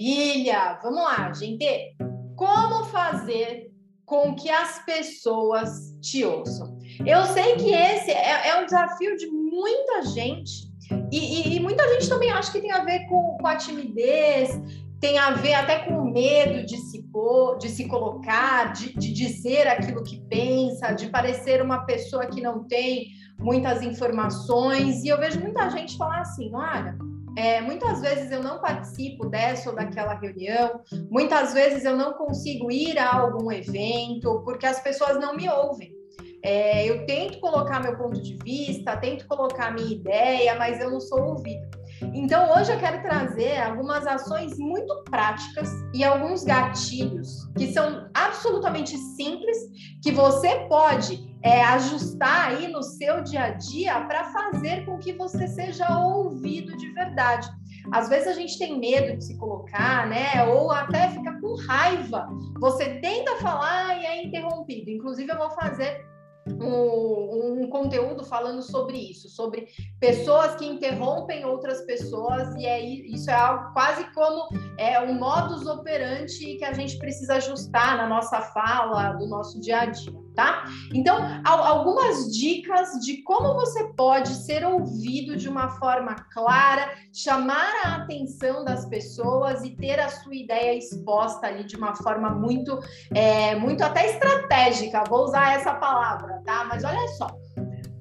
Maravilha! Vamos lá, gente. Como fazer com que as pessoas te ouçam? Eu sei que esse é, é um desafio de muita gente. E, e, e, muita gente também acha que tem a ver com, com a timidez, tem a ver até com o medo de se, pôr, de se colocar, de, de dizer aquilo que pensa, de parecer uma pessoa que não tem muitas informações. E eu vejo muita gente falar assim: olha, é, muitas vezes eu não participo dessa ou daquela reunião, muitas vezes eu não consigo ir a algum evento porque as pessoas não me ouvem. É, eu tento colocar meu ponto de vista, tento colocar minha ideia, mas eu não sou ouvida. Então, hoje eu quero trazer algumas ações muito práticas e alguns gatilhos que são absolutamente simples, que você pode é, ajustar aí no seu dia a dia para fazer com que você seja ouvido de verdade. Às vezes a gente tem medo de se colocar, né? Ou até fica com raiva. Você tenta falar e é interrompido. Inclusive, eu vou fazer um, um, conteúdo falando sobre isso, sobre pessoas que interrompem outras pessoas, e é, isso é algo quase como é, um modus operandi que a gente precisa ajustar na nossa fala, do nosso dia a dia tá? Então, algumas dicas de como você pode ser ouvido de uma forma clara, chamar a atenção das pessoas e ter a sua ideia exposta ali de uma forma muito, é, muito até estratégica. Vou usar essa palavra, tá? Mas olha só.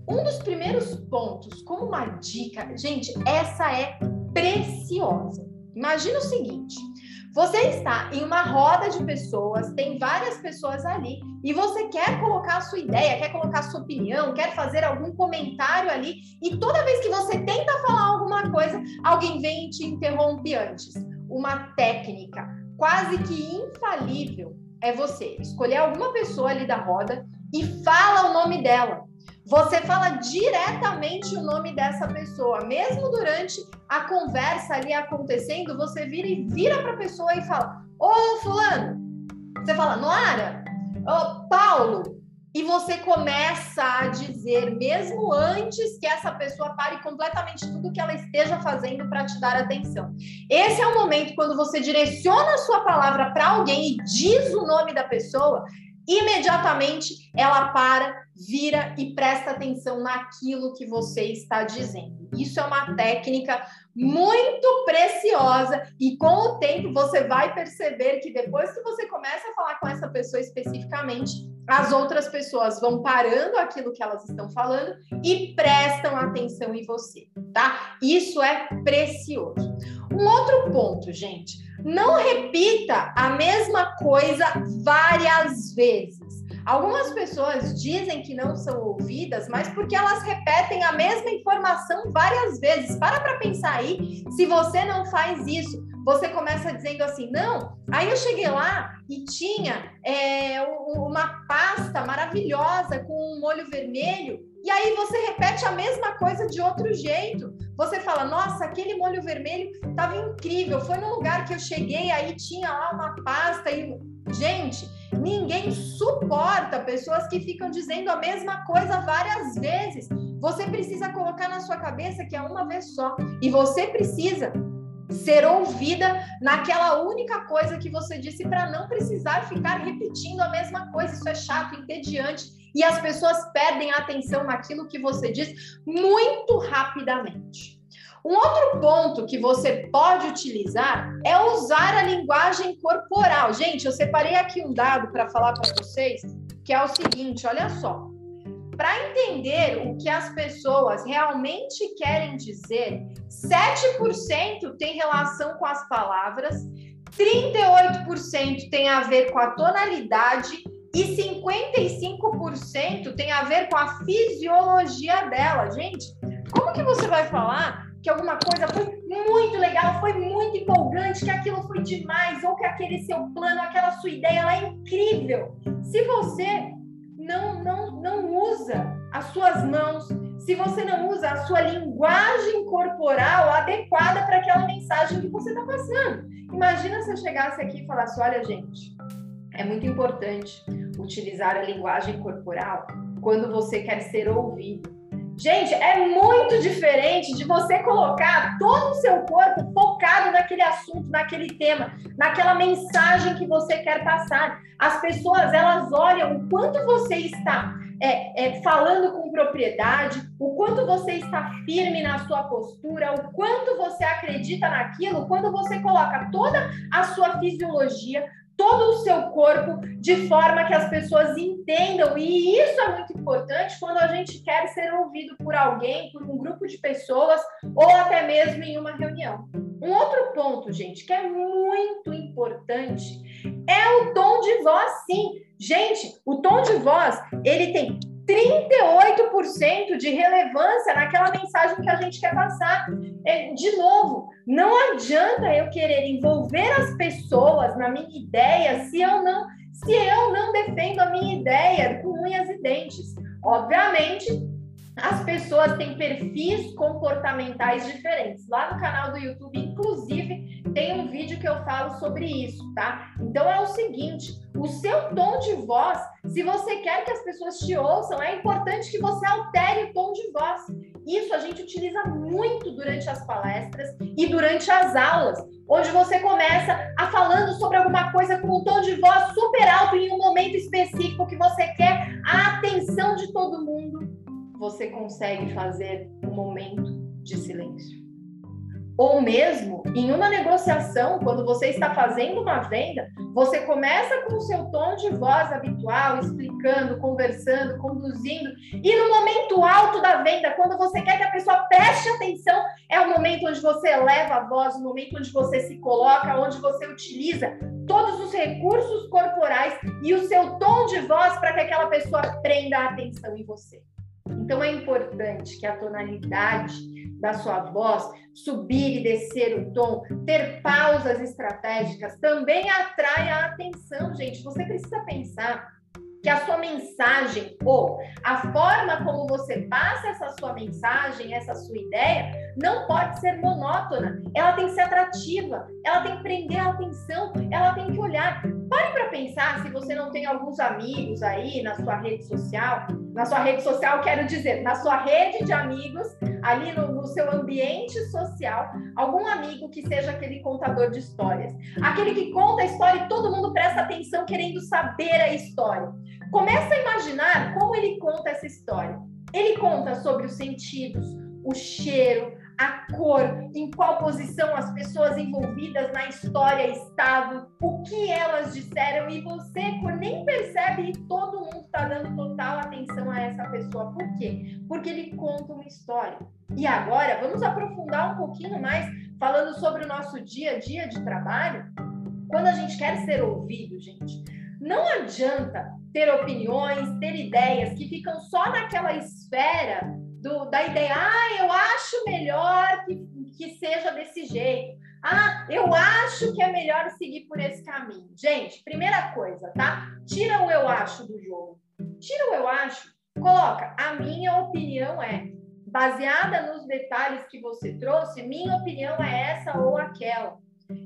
Um dos primeiros pontos, como uma dica, gente, essa é preciosa. Imagina o seguinte: você está em uma roda de pessoas, tem várias pessoas ali, e você quer colocar a sua ideia, quer colocar a sua opinião, quer fazer algum comentário ali, e toda vez que você tenta falar alguma coisa, alguém vem e te interrompe antes. Uma técnica quase que infalível é você escolher alguma pessoa ali da roda e fala o nome dela. Você fala diretamente o nome dessa pessoa, mesmo durante a conversa ali acontecendo, você vira e vira para a pessoa e fala: Ô, Fulano, você fala, Noara, ô, Paulo, e você começa a dizer, mesmo antes que essa pessoa pare completamente tudo que ela esteja fazendo para te dar atenção. Esse é o momento quando você direciona a sua palavra para alguém e diz o nome da pessoa, imediatamente ela para, vira e presta atenção naquilo que você está dizendo. Isso é uma técnica muito preciosa e com o tempo você vai perceber que depois que você começa a falar com essa pessoa especificamente, as outras pessoas vão parando aquilo que elas estão falando e prestam atenção em você, tá? Isso é precioso. Um outro ponto, gente, não repita a mesma coisa várias vezes. Algumas pessoas dizem que não são ouvidas, mas porque elas repetem a mesma informação várias vezes. Para para pensar aí, se você não faz isso, você começa dizendo assim, não, aí eu cheguei lá e tinha é, uma pasta maravilhosa com um molho vermelho e aí você repete a mesma coisa de outro jeito. Você fala, nossa, aquele molho vermelho estava incrível. Foi no lugar que eu cheguei, aí tinha lá uma pasta e. Gente, ninguém suporta pessoas que ficam dizendo a mesma coisa várias vezes. Você precisa colocar na sua cabeça que é uma vez só. E você precisa ser ouvida naquela única coisa que você disse para não precisar ficar repetindo a mesma coisa. Isso é chato, entediante e as pessoas perdem a atenção naquilo que você diz muito rapidamente. Um outro ponto que você pode utilizar é usar a linguagem corporal. Gente, eu separei aqui um dado para falar para vocês, que é o seguinte, olha só. Para entender o que as pessoas realmente querem dizer, 7% tem relação com as palavras, 38% tem a ver com a tonalidade e 55% tem a ver com a fisiologia dela. Gente, como que você vai falar que alguma coisa foi muito legal, foi muito empolgante, que aquilo foi demais, ou que aquele seu plano, aquela sua ideia, ela é incrível. Se você não, não, não usa as suas mãos, se você não usa a sua linguagem corporal adequada para aquela mensagem que você está passando. Imagina se eu chegasse aqui e falasse: olha, gente, é muito importante utilizar a linguagem corporal quando você quer ser ouvido. Gente, é muito diferente de você colocar todo o seu corpo focado naquele assunto, naquele tema, naquela mensagem que você quer passar. As pessoas, elas olham o quanto você está é, é, falando com propriedade, o quanto você está firme na sua postura, o quanto você acredita naquilo, quando você coloca toda a sua fisiologia, todo o seu corpo de forma que as pessoas entendam. E isso é muito importante quando a gente quer ser ouvido por alguém, por um grupo de pessoas ou até mesmo em uma reunião. Um outro ponto, gente, que é muito importante é o tom de voz, sim. Gente, o tom de voz, ele tem 38% de relevância naquela mensagem que a gente quer passar. É, de novo, não adianta eu querer envolver as pessoas na minha ideia se eu não se eu não defendo a minha ideia com unhas e dentes. Obviamente, as pessoas têm perfis comportamentais diferentes. Lá no canal do YouTube, inclusive, tem um vídeo que eu falo sobre isso, tá? Então é o seguinte: o seu tom de voz, se você quer que as pessoas te ouçam, é importante que você altere o tom de voz. Isso a gente utiliza muito durante as palestras e durante as aulas, onde você começa a falando sobre alguma coisa com um tom de voz super alto em um momento específico que você quer a atenção de todo mundo você consegue fazer um momento de silêncio. Ou mesmo em uma negociação, quando você está fazendo uma venda, você começa com o seu tom de voz habitual, explicando, conversando, conduzindo, e no momento alto da venda, quando você quer que a pessoa preste atenção, é o momento onde você eleva a voz, o momento onde você se coloca, onde você utiliza todos os recursos corporais e o seu tom de voz para que aquela pessoa prenda a atenção em você. Então é importante que a tonalidade da sua voz, subir e descer o tom, ter pausas estratégicas, também atrai a atenção, gente. Você precisa pensar que a sua mensagem ou a forma como você passa essa sua mensagem, essa sua ideia, não pode ser monótona. Ela tem que ser atrativa, ela tem que prender a atenção, ela tem que olhar. Pensar se você não tem alguns amigos aí na sua rede social, na sua rede social, quero dizer, na sua rede de amigos, ali no, no seu ambiente social, algum amigo que seja aquele contador de histórias, aquele que conta a história e todo mundo presta atenção querendo saber a história. Começa a imaginar como ele conta essa história. Ele conta sobre os sentidos, o cheiro, a cor, em qual posição as pessoas envolvidas na história estavam, o que elas disseram, e você nem percebe e todo mundo está dando total atenção a essa pessoa. Por quê? Porque ele conta uma história. E agora, vamos aprofundar um pouquinho mais, falando sobre o nosso dia a dia de trabalho. Quando a gente quer ser ouvido, gente, não adianta ter opiniões, ter ideias que ficam só naquela esfera do, da ideia, ah, eu acho melhor que, que seja desse jeito. Ah, eu acho que é melhor seguir por esse caminho. Gente, primeira coisa, tá? Tira o eu acho do jogo. Tira o eu acho, coloca a minha opinião é baseada nos detalhes que você trouxe, minha opinião é essa ou aquela.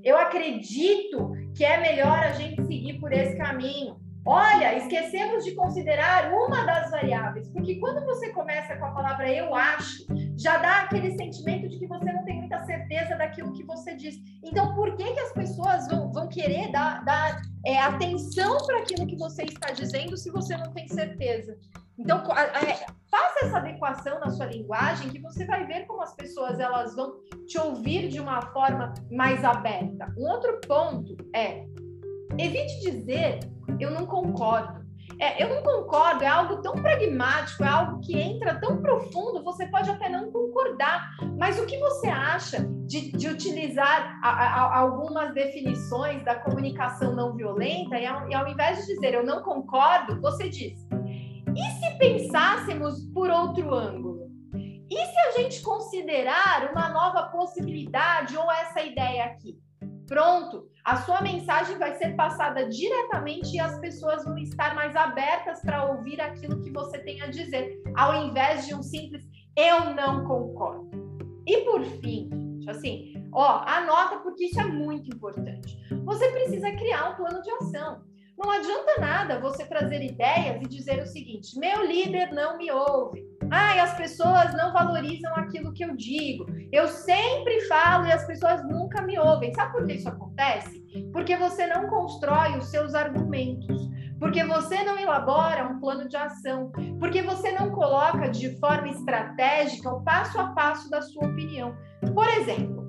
Eu acredito que é melhor a gente seguir por esse caminho. Olha, esquecemos de considerar uma das variáveis, porque quando você começa com a palavra eu acho, já dá aquele sentimento de que você não tem muita certeza daquilo que você diz. Então, por que, que as pessoas vão, vão querer dar, dar é, atenção para aquilo que você está dizendo se você não tem certeza? Então, é, faça essa adequação na sua linguagem que você vai ver como as pessoas elas vão te ouvir de uma forma mais aberta. Um outro ponto é evite dizer eu não concordo. É, eu não concordo, é algo tão pragmático, é algo que entra tão profundo, você pode até não concordar. Mas o que você acha de, de utilizar a, a, algumas definições da comunicação não violenta e ao, e ao invés de dizer eu não concordo, você diz: e se pensássemos por outro ângulo? E se a gente considerar uma nova possibilidade ou essa ideia aqui? Pronto, a sua mensagem vai ser passada diretamente e as pessoas vão estar mais abertas para ouvir aquilo que você tem a dizer, ao invés de um simples eu não concordo. E por fim, assim, ó, anota porque isso é muito importante. Você precisa criar um plano de ação. Não adianta nada você trazer ideias e dizer o seguinte: meu líder não me ouve. Ai, as pessoas não valorizam aquilo que eu digo. Eu sempre falo e as pessoas nunca me ouvem. Sabe por que isso acontece? Porque você não constrói os seus argumentos. Porque você não elabora um plano de ação. Porque você não coloca de forma estratégica o passo a passo da sua opinião. Por exemplo,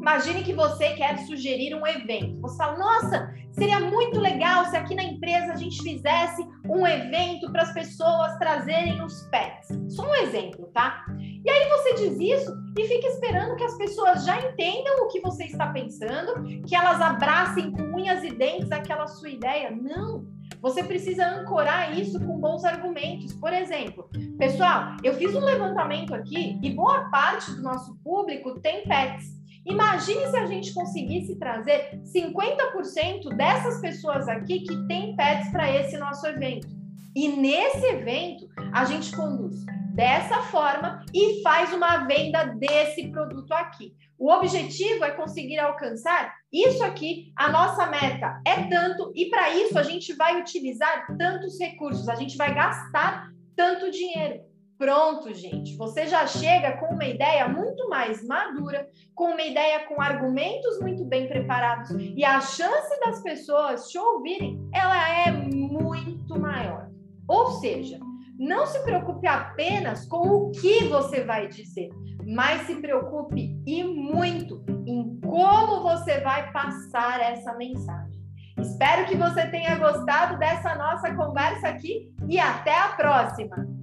Imagine que você quer sugerir um evento. Você fala, nossa, seria muito legal se aqui na empresa a gente fizesse um evento para as pessoas trazerem os pets. Só um exemplo, tá? E aí você diz isso e fica esperando que as pessoas já entendam o que você está pensando, que elas abracem com unhas e dentes aquela sua ideia. Não! Você precisa ancorar isso com bons argumentos. Por exemplo, pessoal, eu fiz um levantamento aqui e boa parte do nosso público tem pets. Imagine se a gente conseguisse trazer 50% dessas pessoas aqui que têm pets para esse nosso evento. E nesse evento, a gente conduz dessa forma e faz uma venda desse produto aqui. O objetivo é conseguir alcançar isso aqui, a nossa meta é tanto, e para isso a gente vai utilizar tantos recursos, a gente vai gastar tanto dinheiro. Pronto, gente. Você já chega com uma ideia muito mais madura, com uma ideia com argumentos muito bem preparados e a chance das pessoas te ouvirem, ela é muito maior. Ou seja, não se preocupe apenas com o que você vai dizer, mas se preocupe e muito em como você vai passar essa mensagem. Espero que você tenha gostado dessa nossa conversa aqui e até a próxima!